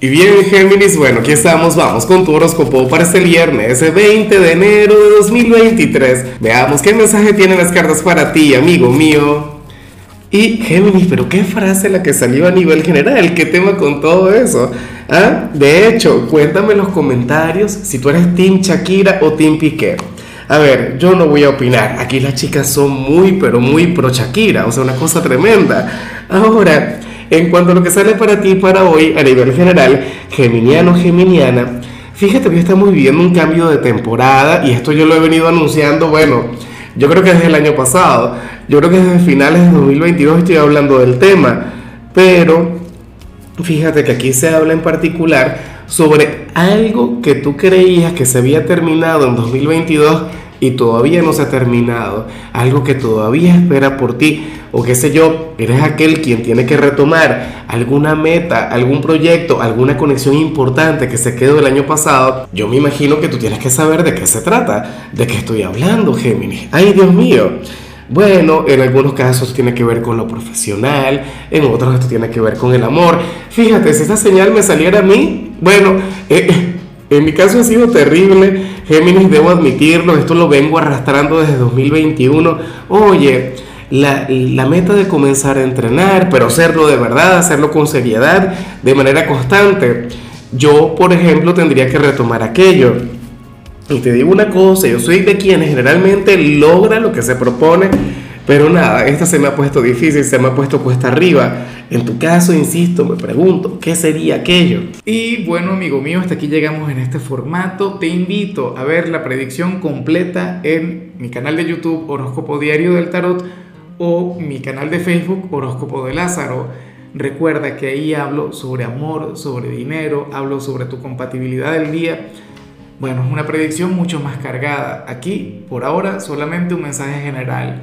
Y bien, Géminis, bueno, aquí estamos, vamos con tu horóscopo para este viernes, 20 de enero de 2023. Veamos qué mensaje tienen las cartas para ti, amigo mío. Y Géminis, pero qué frase la que salió a nivel general, qué tema con todo eso. ¿Ah? De hecho, cuéntame en los comentarios si tú eres Team Shakira o Team Piqué. A ver, yo no voy a opinar. Aquí las chicas son muy, pero muy pro Shakira, o sea, una cosa tremenda. Ahora, en cuanto a lo que sale para ti para hoy a nivel general, Geminiano, Geminiana, fíjate que estamos viviendo un cambio de temporada y esto yo lo he venido anunciando, bueno, yo creo que desde el año pasado, yo creo que desde finales de 2022 estoy hablando del tema, pero fíjate que aquí se habla en particular sobre algo que tú creías que se había terminado en 2022 y todavía no se ha terminado, algo que todavía espera por ti, o qué sé yo, eres aquel quien tiene que retomar alguna meta, algún proyecto, alguna conexión importante que se quedó del año pasado, yo me imagino que tú tienes que saber de qué se trata, de qué estoy hablando, Géminis. Ay, Dios mío. Bueno, en algunos casos tiene que ver con lo profesional, en otros esto tiene que ver con el amor. Fíjate, si esa señal me saliera a mí, bueno, eh, en mi caso ha sido terrible, Géminis, debo admitirlo, esto lo vengo arrastrando desde 2021. Oye, la, meta de comenzar a entrenar, pero hacerlo de verdad, hacerlo con seriedad, de manera constante. Yo, por ejemplo, tendría que retomar aquello. Y te digo una cosa, yo soy de quienes generalmente logra lo que se propone, pero nada, esta se me ha puesto difícil, se me ha puesto cuesta arriba. En tu caso, insisto, me pregunto, ¿qué sería aquello? Y bueno, amigo mío, hasta aquí llegamos en este formato. Te invito a ver la predicción completa en mi canal de YouTube Horóscopo Diario del Tarot o mi canal de Facebook Horóscopo de Lázaro. Recuerda que ahí hablo sobre amor, sobre dinero, hablo sobre tu compatibilidad del día. Bueno, es una predicción mucho más cargada. Aquí, por ahora, solamente un mensaje general